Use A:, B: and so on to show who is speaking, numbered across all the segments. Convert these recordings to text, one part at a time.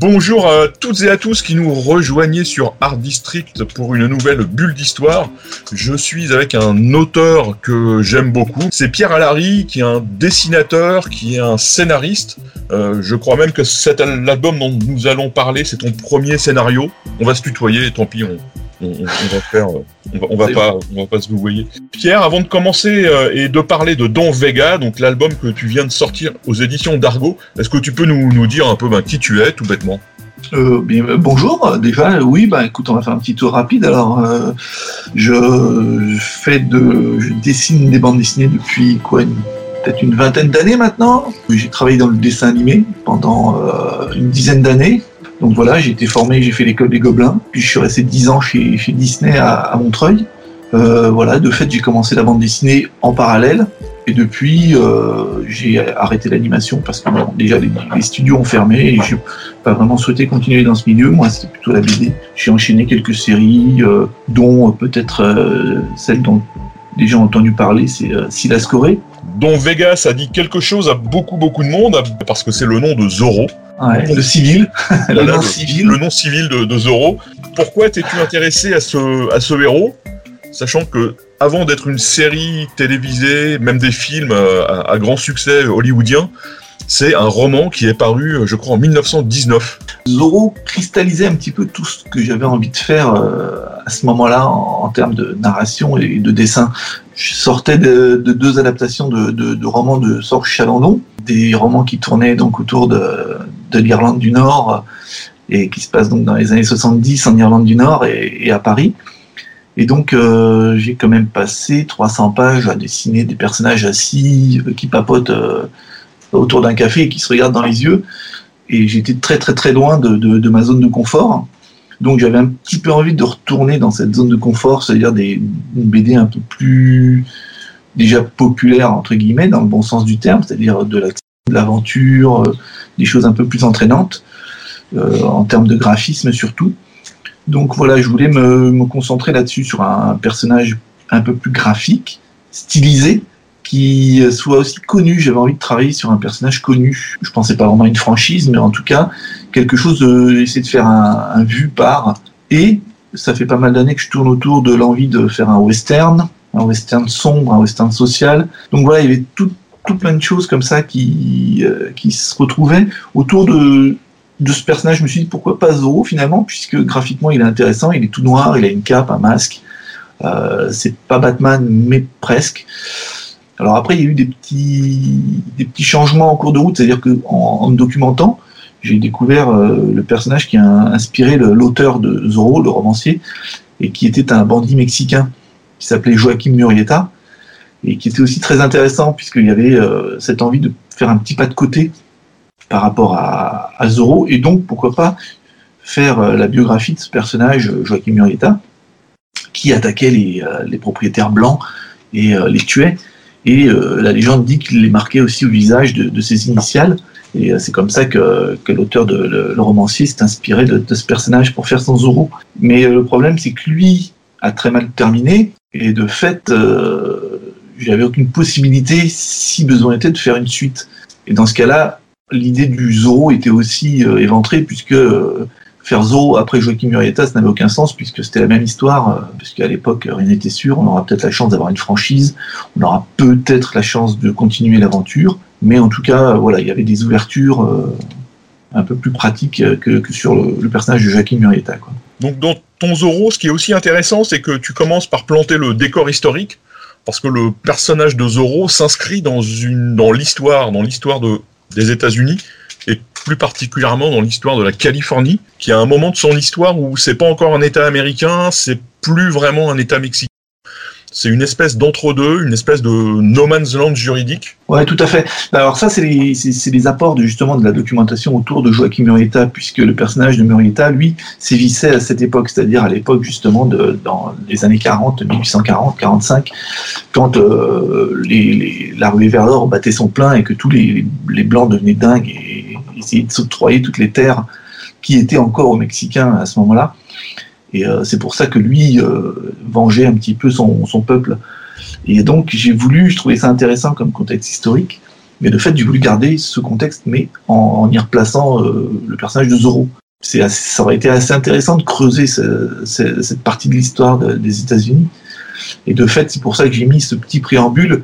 A: Bonjour à toutes et à tous qui nous rejoignez sur Art District pour une nouvelle bulle d'histoire. Je suis avec un auteur que j'aime beaucoup. C'est Pierre Allary, qui est un dessinateur, qui est un scénariste. Euh, je crois même que cet album dont nous allons parler, c'est ton premier scénario. On va se tutoyer, tant pis, on, on, on va faire, on va, on va pas, on va pas se vous Pierre, avant de commencer euh, et de parler de Don Vega, donc l'album que tu viens de sortir aux éditions d'Argo, est-ce que tu peux nous, nous dire un peu ben, qui tu es, tout bêtement?
B: Euh, bien, bonjour, déjà, oui, bah écoute, on va faire un petit tour rapide. Alors, euh, je fais de, je dessine des bandes dessinées depuis quoi, peut-être une vingtaine d'années maintenant. J'ai travaillé dans le dessin animé pendant euh, une dizaine d'années. Donc voilà, j'ai été formé, j'ai fait l'école des Gobelins, puis je suis resté dix ans chez, Disney à, Montreuil. Euh, voilà, de fait, j'ai commencé la bande dessinée en parallèle. Et depuis, euh, j'ai arrêté l'animation parce que déjà les, studios ont fermé et j'ai pas vraiment souhaité continuer dans ce milieu. Moi, c'était plutôt la BD. J'ai enchaîné quelques séries, euh, dont peut-être celle dont les gens ont entendu parler, c'est Silas Corée.
A: Dont Vegas a dit quelque chose à beaucoup beaucoup de monde parce que c'est le nom de Zorro.
B: Ouais, le civil,
A: le, nom civil. le nom civil de, de Zorro. Pourquoi t'es-tu intéressé à ce, à ce héros Sachant que avant d'être une série télévisée, même des films euh, à, à, grand succès hollywoodien, c'est un roman qui est paru, je crois, en 1919.
B: Zorro cristallisait un petit peu tout ce que j'avais envie de faire euh, à ce moment-là en, en, termes de narration et de dessin. Je sortais de, de deux adaptations de, de, de, romans de Sorge Chalandon, des romans qui tournaient donc autour de, de l'Irlande du Nord et qui se passent donc dans les années 70 en Irlande du Nord et, à Paris. Et donc, euh, j'ai quand même passé 300 pages à dessiner des personnages assis, euh, qui papotent euh, autour d'un café et qui se regardent dans les yeux. Et j'étais très, très, très loin de, de, de ma zone de confort. Donc, j'avais un petit peu envie de retourner dans cette zone de confort, c'est-à-dire des une BD un peu plus déjà populaire, entre guillemets, dans le bon sens du terme, c'est-à-dire de l'aventure, euh, des choses un peu plus entraînantes, euh, en termes de graphisme surtout. Donc voilà, je voulais me, concentrer là-dessus, sur un personnage un peu plus graphique, stylisé, qui soit aussi connu. J'avais envie de travailler sur un personnage connu. Je pensais pas vraiment à une franchise, mais en tout cas, quelque chose de essayer de faire un, un vu par. Et ça fait pas mal d'années que je tourne autour de l'envie de faire un western, un western sombre, un western social. Donc voilà, il y avait tout, tout plein de choses comme ça qui, euh, se retrouvaient autour de, ce personnage, je me suis dit pourquoi pas Zorro finalement, puisque graphiquement il est intéressant, il est tout noir, il a une cape, un masque. Euh, c'est pas Batman, mais presque. Alors après, il y a eu des petits, changements en cours de route, c'est-à-dire que en, en, me documentant, j'ai découvert euh, le personnage qui a inspiré l'auteur de Zorro, le romancier, et qui était un bandit mexicain qui s'appelait Joaquim Murrieta, et qui était aussi très intéressant puisqu'il y avait euh, cette envie de faire un petit pas de côté par rapport à, à Zorro, et donc pourquoi pas faire euh, la biographie de ce personnage, Joaquim Murrieta, qui attaquait les, euh, propriétaires blancs et euh, les tuait. Et euh, la légende dit qu'il les marquait aussi au visage de, ses initiales. Et euh, c'est comme ça que, que l'auteur de le, romancier s'est inspiré de, de, ce personnage pour faire son Zorro. Mais euh, le problème, c'est que lui a très mal terminé. Et de fait, j'avais aucune possibilité, si besoin était, de faire une suite. Et dans ce cas-là, l'idée du Zorro était aussi euh, éventrée puisque euh, faire Zorro après Joaquim Murrieta, ça n'avait aucun sens puisque c'était la même histoire, euh, puisqu'à l'époque rien n'était sûr, on aura peut-être la chance d'avoir une franchise, on aura peut-être la chance de continuer l'aventure, mais en tout cas, voilà, il y avait des ouvertures euh, un peu plus pratiques que, sur le, personnage de Joaquim Murrieta.
A: Donc dans ton Zorro, ce qui est aussi intéressant, c'est que tu commences par planter le décor historique, parce que le personnage de Zorro s'inscrit dans une dans l'histoire, dans l'histoire de des États-Unis et plus particulièrement dans l'histoire de la Californie, qui a un moment de son histoire où c'est pas encore un État américain, c'est plus vraiment un État mexicain. C'est une espèce d'entre-deux, une espèce de no man's land juridique.
B: Ouais, tout à fait. Alors ça, c'est les, apports de, justement de la documentation autour de Joachim Murrieta, puisque le personnage de Murrieta, lui, sévissait à cette époque, c'est-à-dire à, l'époque justement de, dans les années 40, 1840, 45, quand euh, la ruée vers l'or battait son plein et que tous les, les blancs devenaient dingues et essayaient de s'octroyer toutes les terres qui étaient encore aux Mexicains à ce moment-là. Et euh, c'est pour ça que lui euh, vengeait un petit peu son, peuple. Et donc j'ai voulu, je trouvais ça intéressant comme contexte historique, mais de fait j'ai voulu garder ce contexte, mais en, y replaçant euh, le personnage de. C'est ça aurait été assez intéressant de creuser ce, ce, cette partie de l'histoire de, des États-Unis. Et de fait, c'est pour ça que j'ai mis ce petit préambule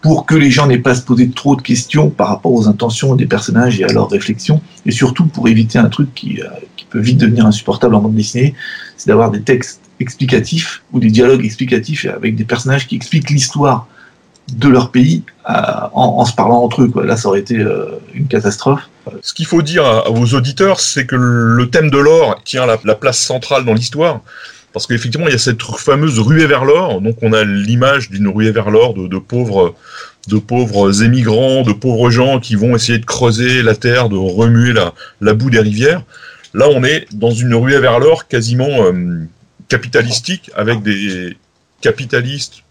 B: pour que les gens n'aient pas à se poser trop de questions par rapport aux intentions des personnages et à leurs réflexions, et surtout pour éviter un truc qui vite devenir insupportable en bande dessinée, c'est d'avoir des textes explicatifs ou des dialogues explicatifs avec des personnages qui expliquent l'histoire de leur pays euh, en, se parlant entre eux. Là, ça aurait été euh, une catastrophe.
A: Ce qu'il faut dire à, vos auditeurs, c'est que le thème de l'or tient la, la place centrale dans l'histoire. Parce qu'effectivement, il y a cette fameuse ruée vers l'or. Donc, on a l'image d'une ruée vers l'or de, pauvres, de pauvres émigrants, de pauvres gens qui vont essayer de creuser la terre, de remuer la boue des rivières. Là, on est dans une ruée vers l'or quasiment euh, capitalistique, avec des capitalistes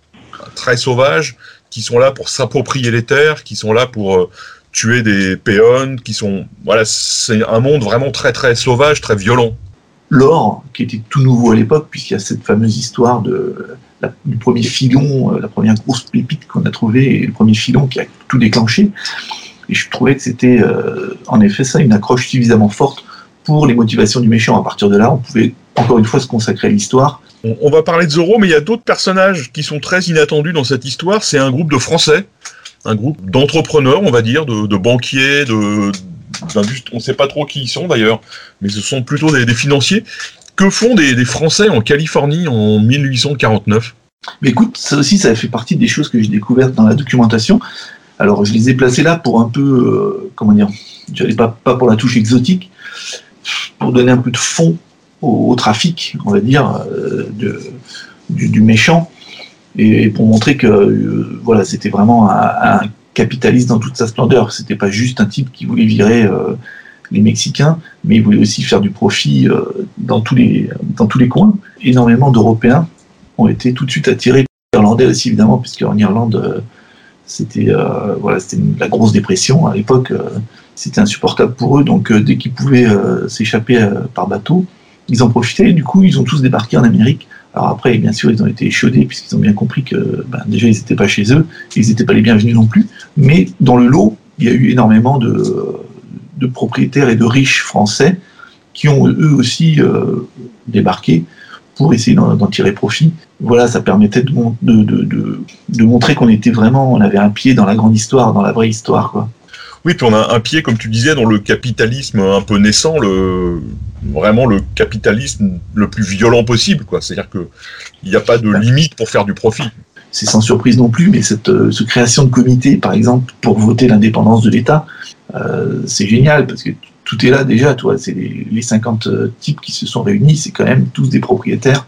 A: très sauvages qui sont là pour s'approprier les terres, qui sont là pour euh, tuer des péons, qui sont voilà, c'est un monde vraiment très très sauvage, très violent
B: l'or, qui était tout nouveau à l'époque, puisqu'il y a cette fameuse histoire de, du premier filon, euh, la première grosse pépite qu'on a trouvée, et le premier filon qui a tout déclenché. Et je trouvais que c'était en effet ça, une accroche suffisamment forte pour les motivations du méchant. À partir de là, on pouvait encore une fois se consacrer à l'histoire.
A: On, va parler de Zorro, mais il y a d'autres personnages qui sont très inattendus dans cette histoire. C'est un groupe de Français, un groupe d'entrepreneurs, on va dire, de, de banquiers, de, on ne sait pas trop qui ils sont d'ailleurs, mais ce sont plutôt des, des financiers. Que font des, des, Français en Californie en 1849
B: Mais écoute, ça aussi, ça fait partie des choses que j'ai découvertes dans la documentation. Alors, je les ai placées là pour un peu, euh, comment dire, j'allais pas, pas pour la touche exotique, pour donner un peu de fond au, trafic, on va dire, euh, du, méchant, et, pour montrer que euh, voilà, c'était vraiment un, capitaliste dans toute sa splendeur. C'était pas juste un type qui voulait virer euh, les Mexicains, mais il voulait aussi faire du profit dans, tous les, dans tous les coins. Énormément d'Européens ont été tout de suite attirés Irlandais aussi, évidemment, puisque en Irlande, c'était voilà, c'était la grosse dépression à l'époque. Euh, c'était insupportable pour eux, donc dès qu'ils pouvaient s'échapper par bateau, ils en profitaient et du coup, ils ont tous débarqué en Amérique alors après, bien sûr, ils ont été échaudés puisqu'ils ont bien compris que ben, déjà, ils n'étaient pas chez eux, ils n'étaient pas les bienvenus non plus. Mais dans le lot, il y a eu énormément de, propriétaires et de riches français qui ont eux aussi euh, débarqué pour essayer d'en tirer profit. Voilà, ça permettait de, montrer qu'on était vraiment, on avait un pied dans la grande histoire, dans la vraie histoire.
A: Oui, puis on a un pied, comme tu disais, dans le capitalisme un peu naissant, le vraiment le capitalisme le plus violent possible, quoi. C'est-à-dire que il n'y a pas de limite pour faire du profit.
B: C'est sans surprise non plus, mais cette, euh, cette création de comités, par exemple, pour voter l'indépendance de l'État, euh, c'est génial parce que tout est là déjà, toi. C'est les, les 50 types qui se sont réunis, c'est quand même tous des propriétaires.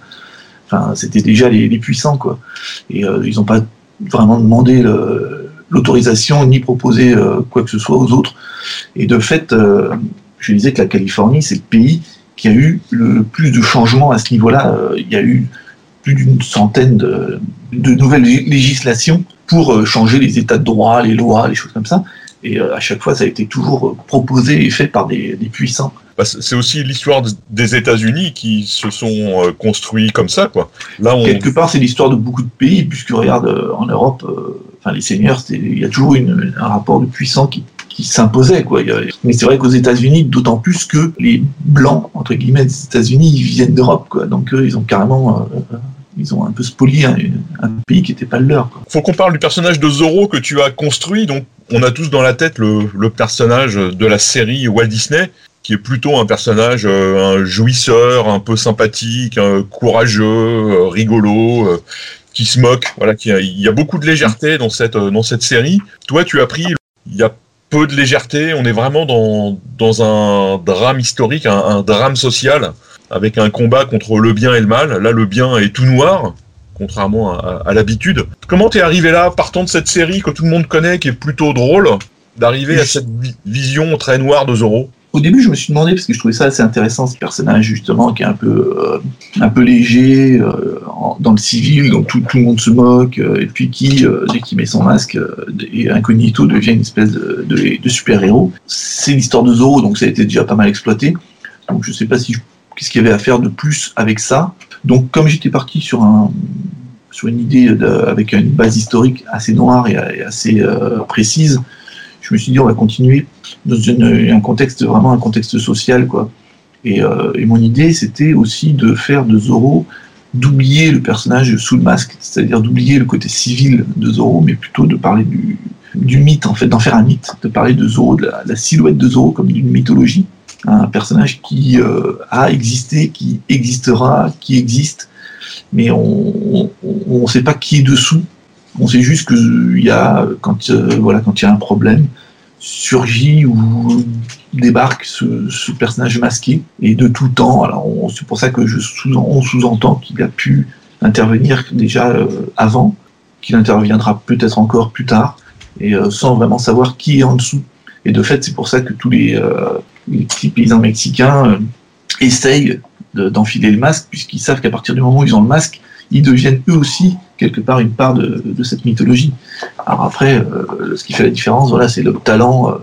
B: Enfin, c'était déjà les, les, puissants, quoi. Et euh, ils n'ont pas vraiment demandé le, l'autorisation ni proposer euh, quoi que ce soit aux autres. Et de fait, euh, je disais que la Californie, c'est le pays qui a eu le plus de changements à ce niveau-là. Euh, il y a eu plus d'une centaine de, nouvelles législations pour changer les états de droit, les lois, les choses comme ça. Et à chaque fois, ça a été toujours proposé et fait par des puissants.
A: Bah, c'est aussi l'histoire des États-Unis qui se sont construits comme ça, quoi.
B: Là, on... quelque part, c'est l'histoire de beaucoup de pays, puisque regarde en Europe, enfin, les seigneurs, il y a toujours une, un rapport de puissant qui, qui s'imposait. Quoi. Mais c'est vrai qu'aux États-Unis, d'autant plus que les blancs, entre guillemets, des États-Unis, ils viennent d'Europe. Quoi. Donc eux, ils ont carrément. Euh, ils ont un peu spolié un, un pays qui n'était pas le leur. Quoi.
A: Faut qu'on parle du personnage de Zorro que tu as construit. Donc, on a tous dans la tête le, le personnage de la série Walt Disney, qui est plutôt un personnage, euh, un jouisseur, un peu sympathique, un courageux, euh, rigolo, euh, qui se moque. Voilà, qui a, il y a beaucoup de légèreté dans cette dans cette série. Toi, tu as pris, il y a peu de légèreté. On est vraiment dans dans un drame historique, un, un drame social, avec un combat contre le bien et le mal. Là, le bien est tout noir contrairement à, l'habitude. Comment t'es arrivé là, partant de cette série que tout le monde connaît, qui est plutôt drôle, d'arriver à cette vision très noire de Zoro
B: au début, je me suis demandé parce que je trouvais ça assez intéressant ce personnage justement qui est un peu euh, un peu léger euh, dans le civil, dont tout, tout, le monde se moque, euh, et puis qui dès met son masque et incognito devient une espèce de, de, super héros. C'est l'histoire de Zoro, donc ça a été déjà pas mal exploité. Donc je sais pas si qu'est-ce qu'il y avait à faire de plus avec ça. Donc comme j'étais parti sur un sur une idée avec une base historique assez noire et, assez précise, je me suis dit on va continuer dans un contexte vraiment un contexte social quoi. Euh, et, mon idée c'était aussi de faire de Zoro d'oublier le personnage sous le masque, c'est-à-dire d'oublier le côté civil de Zoro, mais plutôt de parler du, du mythe en fait, d'en faire un mythe, de parler de Zoro, de la, silhouette de Zoro comme d'une mythologie, un personnage qui euh, a existé, qui existera, qui existe, mais on ne sait pas qui est dessous. On sait juste qu'il y a quand euh, voilà quand il y a un problème, surgit ou débarque ce, personnage masqué et de tout temps. Alors c'est pour ça que je sous, on sous-entend qu'il a pu intervenir déjà euh, avant, qu'il interviendra peut-être encore plus tard et euh, sans vraiment savoir qui est en dessous. Et de fait, c'est pour ça que tous les, euh, petits paysans mexicains essayent d'enfiler le masque puisqu'ils savent qu'à partir du moment où ils ont le masque, ils deviennent eux aussi quelque part une part de, cette mythologie. Alors après, euh, ce qui fait la différence, voilà, c'est le talent euh,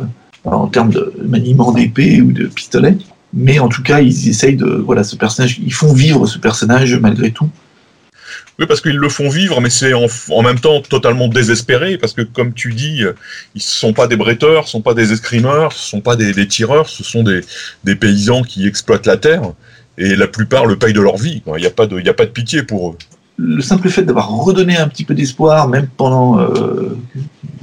B: en termes de maniement d'épée ou de pistolet. Mais en tout cas, ils essayent de, voilà, ce personnage, ils font vivre ce personnage malgré tout.
A: Oui, parce qu'ils le font vivre, mais c'est en, même temps totalement désespéré, parce que comme tu dis, ils ne sont pas des bretteurs, ce sont pas des escrimeurs, ce sont pas des, tireurs, ce sont des, paysans qui exploitent la terre, et la plupart le payent de leur vie. Il n'y a, a pas de pitié pour eux
B: le simple fait d'avoir redonné un petit peu d'espoir, même pendant euh,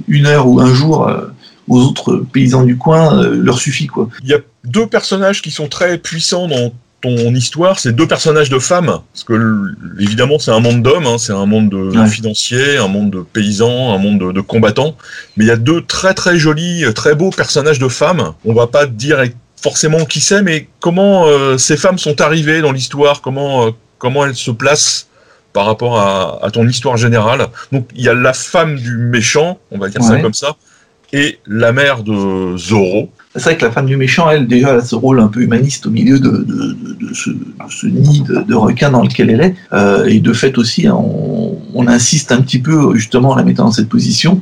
B: une heure ou un jour, euh, aux autres paysans du coin, euh, leur suffit. Quoi.
A: Il y a deux personnages qui sont très puissants dans ton histoire, c'est deux personnages de femmes, parce que évidemment c'est un monde d'hommes, hein, c'est un monde de financier, un monde de paysans, un monde de, de, combattants, mais il y a deux très très jolis, très beaux personnages de femmes. On va pas dire forcément qui c'est, mais comment ces femmes sont arrivées dans l'histoire, comment comment elles se placent par rapport à, ton histoire générale. Donc il y a la femme du méchant, on va dire ça comme ça, et la mère de Zoro.
B: C'est vrai que la femme du méchant, elle, déjà, a ce rôle un peu humaniste au milieu de, ce, nid de, requins dans lequel elle est. Euh, et de fait aussi, hein, on, insiste un petit peu, justement, en la mettant dans cette position,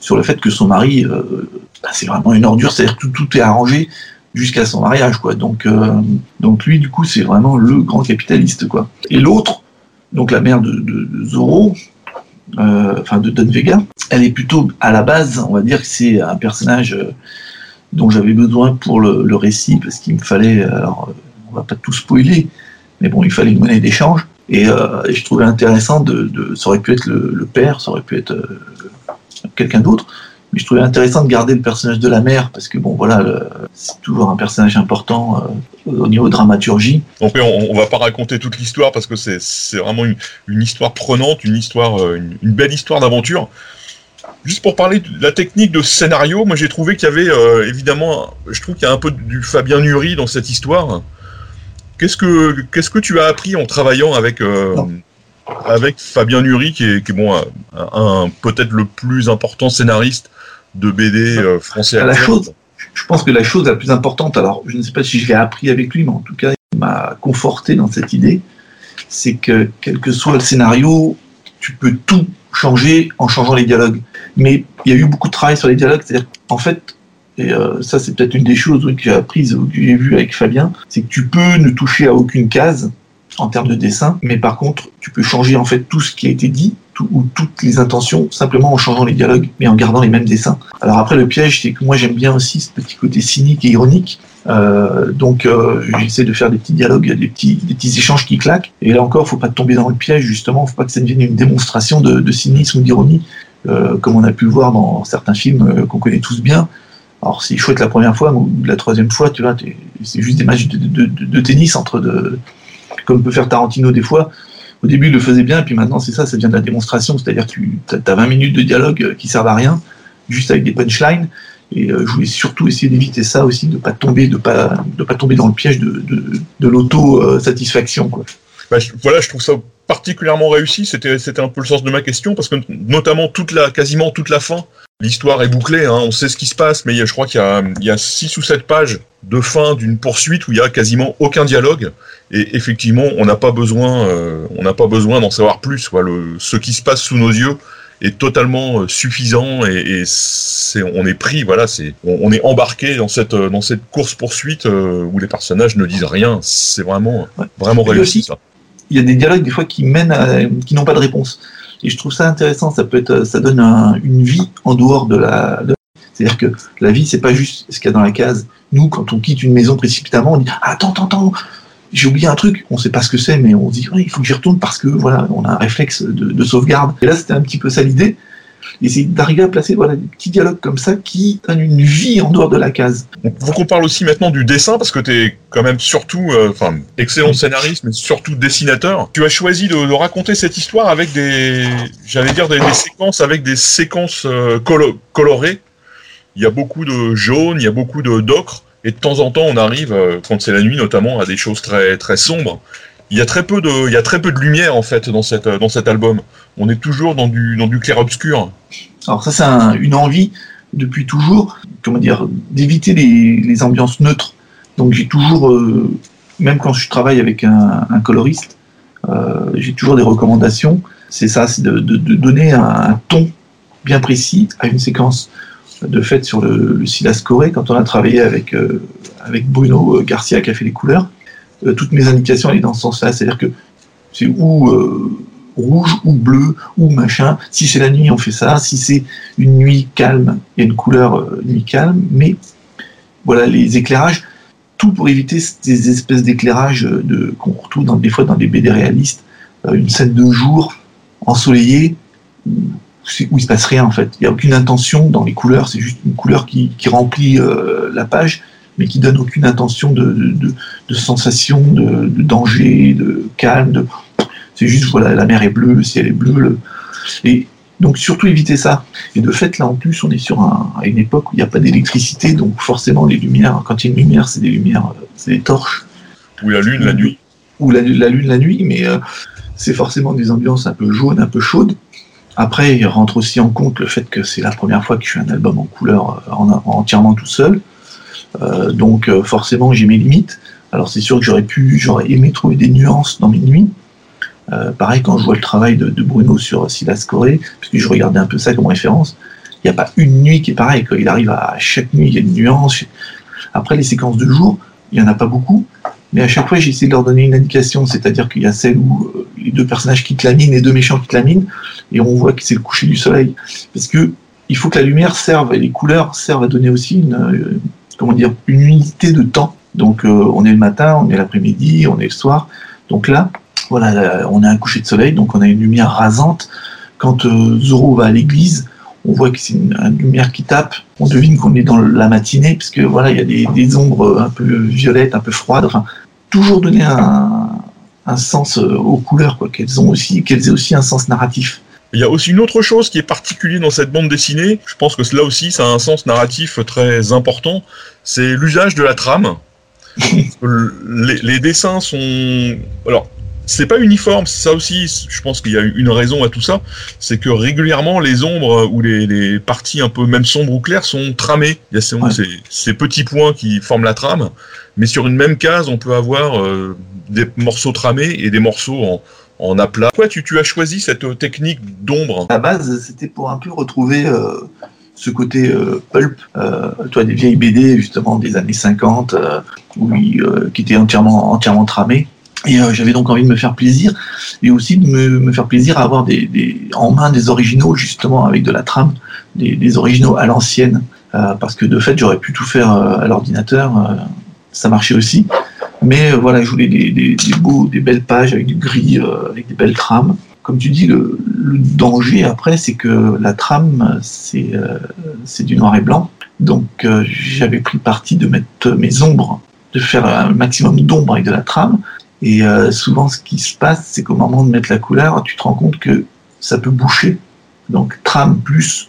B: sur le fait que son mari, euh, bah, c'est vraiment une ordure, c'est-à-dire que tout, est arrangé jusqu'à son mariage, quoi. Donc, euh, donc lui, du coup, c'est vraiment le grand capitaliste, quoi. Et l'autre, donc la mère de, Zoro, euh, enfin de Don Vega, elle est plutôt à la base, on va dire que c'est un personnage euh, dont j'avais besoin pour le, récit, parce qu'il me fallait, alors on va pas tout spoiler, mais bon, il fallait une monnaie d'échange, et, euh, je trouvais intéressant de, ça aurait pu être le, père, ça aurait pu être quelqu'un d'autre, mais je trouvais intéressant de garder le personnage de la mère parce que bon voilà c'est toujours un personnage important euh, au niveau dramaturgie.
A: Donc on, on va pas raconter toute l'histoire parce que c'est vraiment une, histoire prenante, une histoire euh, une, belle histoire d'aventure. Juste pour parler de la technique de scénario, moi j'ai trouvé qu'il y avait euh, évidemment, je trouve qu'il y a un peu du Fabien Nury dans cette histoire. Qu'est-ce que qu'est-ce que tu as appris en travaillant avec avec Fabien Nury qui est, qui est bon un peut-être le plus important scénariste de BD euh, français
B: à la chose, Je pense que la chose la plus importante, alors je ne sais pas si je l'ai appris avec lui, mais en tout cas, il m'a conforté dans cette idée, c'est que quel que soit le scénario, tu peux tout changer en changeant les dialogues. Mais il y a eu beaucoup de travail sur les dialogues, c'est-à-dire qu'en fait, et euh, ça c'est peut-être une des choses que j'ai apprises, que j'ai vu avec Fabien, c'est que tu peux ne toucher à aucune case en termes de dessin, mais par contre, tu peux changer en fait tout ce qui a été dit ou toutes les intentions simplement en changeant les dialogues, mais en gardant les mêmes dessins. Alors après, le piège, c'est que moi j'aime bien aussi ce petit côté cynique et ironique. Euh, donc euh, j'essaie de faire des petits dialogues, des petits, des petits échanges qui claquent. Et là encore, faut pas tomber dans le piège justement, faut pas que ça devienne une démonstration de, de cynisme ou d'ironie, euh, comme on a pu voir dans certains films euh, qu'on connaît tous bien. Alors c'est chouette la première fois, ou la troisième fois, tu vois, c'est juste des matchs de, de, de, tennis entre de, comme peut faire Tarantino des fois au début, il le faisait bien, et puis maintenant, c'est ça, ça devient de la démonstration. C'est-à-dire que tu as 20 minutes de dialogue euh, qui servent à rien, juste avec des punchlines. Et euh, je voulais surtout essayer d'éviter ça aussi, de pas tomber, de pas, de pas tomber dans le piège de, de, l'auto-satisfaction.
A: Bah, voilà, je trouve ça particulièrement réussi. C'était un peu le sens de ma question parce que notamment toute la quasiment toute la fin, l'histoire est bouclée. Hein, on sait ce qui se passe, mais je crois qu'il y a il y a six ou sept pages de fin d'une poursuite où il y a quasiment aucun dialogue. Et effectivement, on n'a pas besoin euh, on n'a pas besoin d'en savoir plus. Quoi. Le, ce qui se passe sous nos yeux est totalement euh, suffisant et, et c'est, on est pris, voilà, c'est, on, on, est embarqué dans cette, dans cette course poursuite euh, où les personnages ne disent rien. C'est vraiment, ouais. vraiment réussi.
B: Il y a des dialogues des fois qui mènent, à, qui n'ont pas de réponse. Et je trouve ça intéressant. Ça peut être, ça donne un, une vie en dehors de la. C'est-à-dire que la vie, c'est pas juste ce qu'il y a dans la case. Nous, quand on quitte une maison précipitamment, on dit attends, attends, attends, j'ai oublié un truc, on sait pas ce que c'est, mais on se dit il faut que j'y retourne parce que voilà, on a un réflexe de sauvegarde. Et là, c'était un petit peu ça l'idée. Et c'est d'arriver à placer voilà, des petits dialogues comme ça qui donnent une vie en dehors de la case.
A: Faut qu'on parle aussi maintenant du dessin, parce que tu es quand même surtout, enfin, euh, excellent scénariste, mais surtout dessinateur. Tu as choisi de, de raconter cette histoire avec des, j'allais dire, des, des, séquences, avec des séquences euh, colo colorées. Il y a beaucoup de jaune, il y a beaucoup de d'ocre. Et de temps en temps, on arrive, euh, quand c'est la nuit notamment, à des choses très très sombres. Il y a très peu de, lumière en fait dans cet album. On est toujours dans du clair obscur.
B: Alors ça, c'est un, une envie depuis toujours, comment dire, d'éviter les, ambiances neutres. Donc j'ai toujours, euh, même quand je travaille avec un, coloriste, euh, j'ai toujours des recommandations. C'est ça, c'est de, donner un, ton bien précis à une séquence de fait sur le, Silas Corée, quand on a travaillé avec, euh, Bruno Garcia qui a fait les couleurs, toutes mes indications allaient dans ce sens-là. C'est-à-dire que c'est où euh, rouge ou bleu ou machin. Si c'est la nuit, on fait ça. Si c'est une nuit calme, il y a une couleur euh, nuit calme. Mais voilà, les éclairages, tout pour éviter ces espèces d'éclairages de, qu'on retrouve dans, des fois dans des BD réalistes. Euh, une scène de jour ensoleillée où il se passe rien en fait. Il n'y a aucune intention dans les couleurs, c'est juste une couleur qui, remplit euh, la page, mais qui donne aucune intention de, de, sensation, de, de, danger, de calme. De... C'est juste voilà, la mer est bleue, le ciel est bleu. Le... Et donc surtout éviter ça. Et de fait là en plus on est sur un, à une époque où il n'y a pas d'électricité, donc forcément les lumières, quand il y a une lumière, c'est des lumières, c'est des torches.
A: Ou la lune la nuit.
B: Ou la, la lune la nuit, mais euh, c'est forcément des ambiances un peu jaunes, un peu chaudes. Après, il rentre aussi en compte le fait que c'est la première fois que je fais un album en couleur en, en, entièrement tout seul. Euh, donc euh, forcément, j'ai mes limites. Alors c'est sûr que j'aurais pu, j'aurais aimé trouver des nuances dans mes nuits. Euh, pareil, quand je vois le travail de, Bruno sur Silas Corée, puisque je regardais un peu ça comme référence, il n'y a pas une nuit qui est pareille. Il arrive à chaque nuit, il y a une nuance. Après, les séquences de jour, il n'y en a pas beaucoup. Mais à chaque fois, j'ai essayé de leur donner une indication, c'est-à-dire qu'il y a celle où les deux personnages quittent la mine, les deux méchants quittent la mine, et on voit que c'est le coucher du soleil. Parce que il faut que la lumière serve, et les couleurs servent à donner aussi une, comment dire, une unité de temps. Donc, euh, on est le matin, on est l'après-midi, on est le soir. Donc là, voilà, on a un coucher de soleil, donc on a une lumière rasante. Quand euh, Zoro va à l'église, on voit que c'est une, lumière qui tape. On devine qu'on est dans la matinée, puisque voilà, il y a des, ombres un peu violettes, un peu froides. Enfin, toujours donner un, un sens aux couleurs, quoi, qu'elles ont aussi, qu'elles aient aussi un sens narratif.
A: Il y a aussi une autre chose qui est particulière dans cette bande dessinée. Je pense que là aussi, ça a un sens narratif très important. C'est l'usage de la trame. les, les, dessins sont. Alors, c'est pas uniforme, ça aussi, je pense qu'il y a une raison à tout ça, c'est que régulièrement les ombres ou les, les, parties un peu même sombres ou claires sont tramées. Il y a ces, ouais. ces, ces, petits points qui forment la trame, mais sur une même case, on peut avoir euh, des morceaux tramés et des morceaux en, en aplat. Pourquoi tu, as choisi cette technique d'ombre?
B: À la base, c'était pour un peu retrouver euh, ce côté euh, pulp, euh, toi, des vieilles BD justement des années 50, oui, qui étaient entièrement, entièrement tramées. Et euh, j'avais donc envie de me faire plaisir et aussi de me, faire plaisir à avoir des, en main des originaux justement avec de la trame, des, originaux à l'ancienne, euh, parce que de fait j'aurais pu tout faire euh, à l'ordinateur, ça marchait aussi. Mais voilà, je voulais des, des, beaux, des belles pages avec du gris, avec des belles trames. Comme tu dis, le, le danger après, c'est que la trame, c'est c'est du noir et blanc. Donc j'avais pris parti de mettre mes ombres, de faire un maximum d'ombre avec de la trame et euh, souvent, ce qui se passe, c'est qu'au moment de mettre la couleur, tu te rends compte que ça peut boucher. Donc, trame plus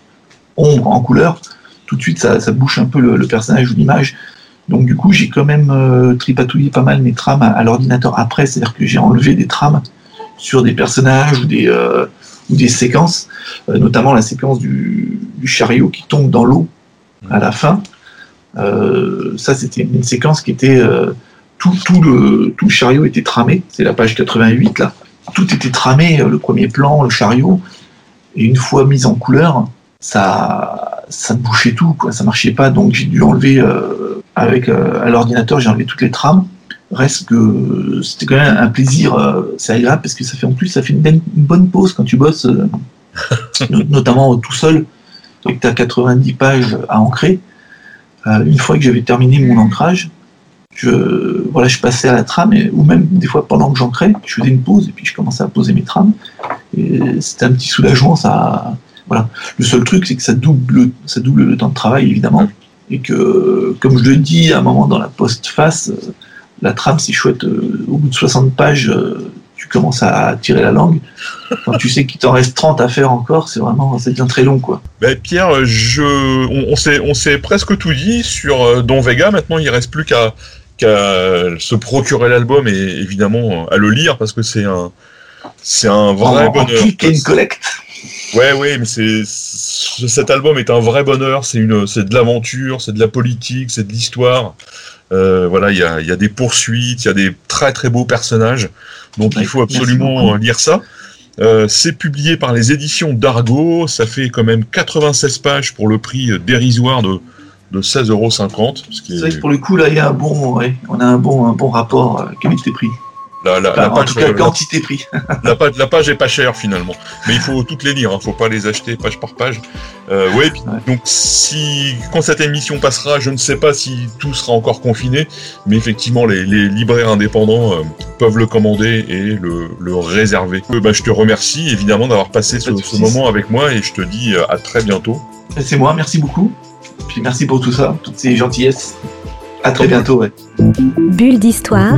B: ombre en couleur, tout de suite, ça, ça bouche un peu le, le personnage ou l'image. Donc, du coup, j'ai quand même euh, tripatouillé pas mal mes trames à, l'ordinateur après, c'est-à-dire que j'ai enlevé des trames sur des personnages ou des, des séquences, notamment la séquence du, chariot qui tombe dans l'eau à la fin. ça, c'était une séquence qui était tout, tout, le, tout le chariot était tramé. C'est la page 88 là. Tout était tramé, le premier plan, le chariot. Et une fois mis en couleur, ça, ça bouchait tout, quoi. Ça marchait pas, donc j'ai dû enlever euh, avec euh, à l'ordinateur, j'ai enlevé toutes les trames. Reste que c'était quand même un plaisir, euh, c'est agréable parce que ça fait en plus, ça fait une, bonne pause quand tu bosses, notamment tout seul, donc tu as 90 pages à ancrer. une fois que j'avais terminé mon ancrage, je, voilà, je passais à la trame, et, ou même des fois pendant que j'ancrais, je faisais une pause et puis je commençais à poser mes trames. Et c'était un petit soulagement, ça, voilà. Le seul truc, c'est que ça double, ça double le temps de travail, évidemment. Et que, comme je le dis à un moment dans la post-face, euh, la trame, c'est chouette. Euh, au bout de 60 pages, euh, tu commences à tirer la langue. Quand tu sais qu'il t'en reste 30 à faire encore, c'est vraiment, ça devient très long, quoi.
A: Ben Pierre, je, on, on s'est, on s'est presque tout dit sur Don Vega. Maintenant, il reste plus qu'à, qu'à se procurer l'album et évidemment à le lire parce que c'est un, c'est un vrai bonheur.
B: En une collecte.
A: Ouais, ouais, mais c'est cet album est un vrai bonheur. C'est une, c'est de l'aventure, c'est de la politique, c'est de l'histoire. Euh, voilà, il y a, y a, des poursuites, il y a des très très beaux personnages. Donc il faut absolument lire ça. Euh, c'est publié par les éditions d'Argo. Ça fait quand même 96 pages pour le prix dérisoire de, de 16,50 euros.
B: C'est vrai que pour le coup, là, il y a un bon, ouais, on a un bon, un bon rapport euh,
A: La, la,
B: la page, en tout cas, quantité prix.
A: la, page, la page est pas chère finalement, mais il faut toutes les lire, hein, faut pas les acheter page par page. Euh, ouais, donc si quand cette émission passera, je ne sais pas si tout sera encore confiné, mais effectivement les, les libraires indépendants euh, peuvent le commander et le, le réserver. Euh, bah, je te remercie évidemment d'avoir passé ce, ce, moment avec moi et je te dis euh, à très bientôt.
B: C'est moi, merci beaucoup. Puis merci pour tout ça, toutes ces gentillesses. À très bientôt, ouais.
C: Bulle d'histoire.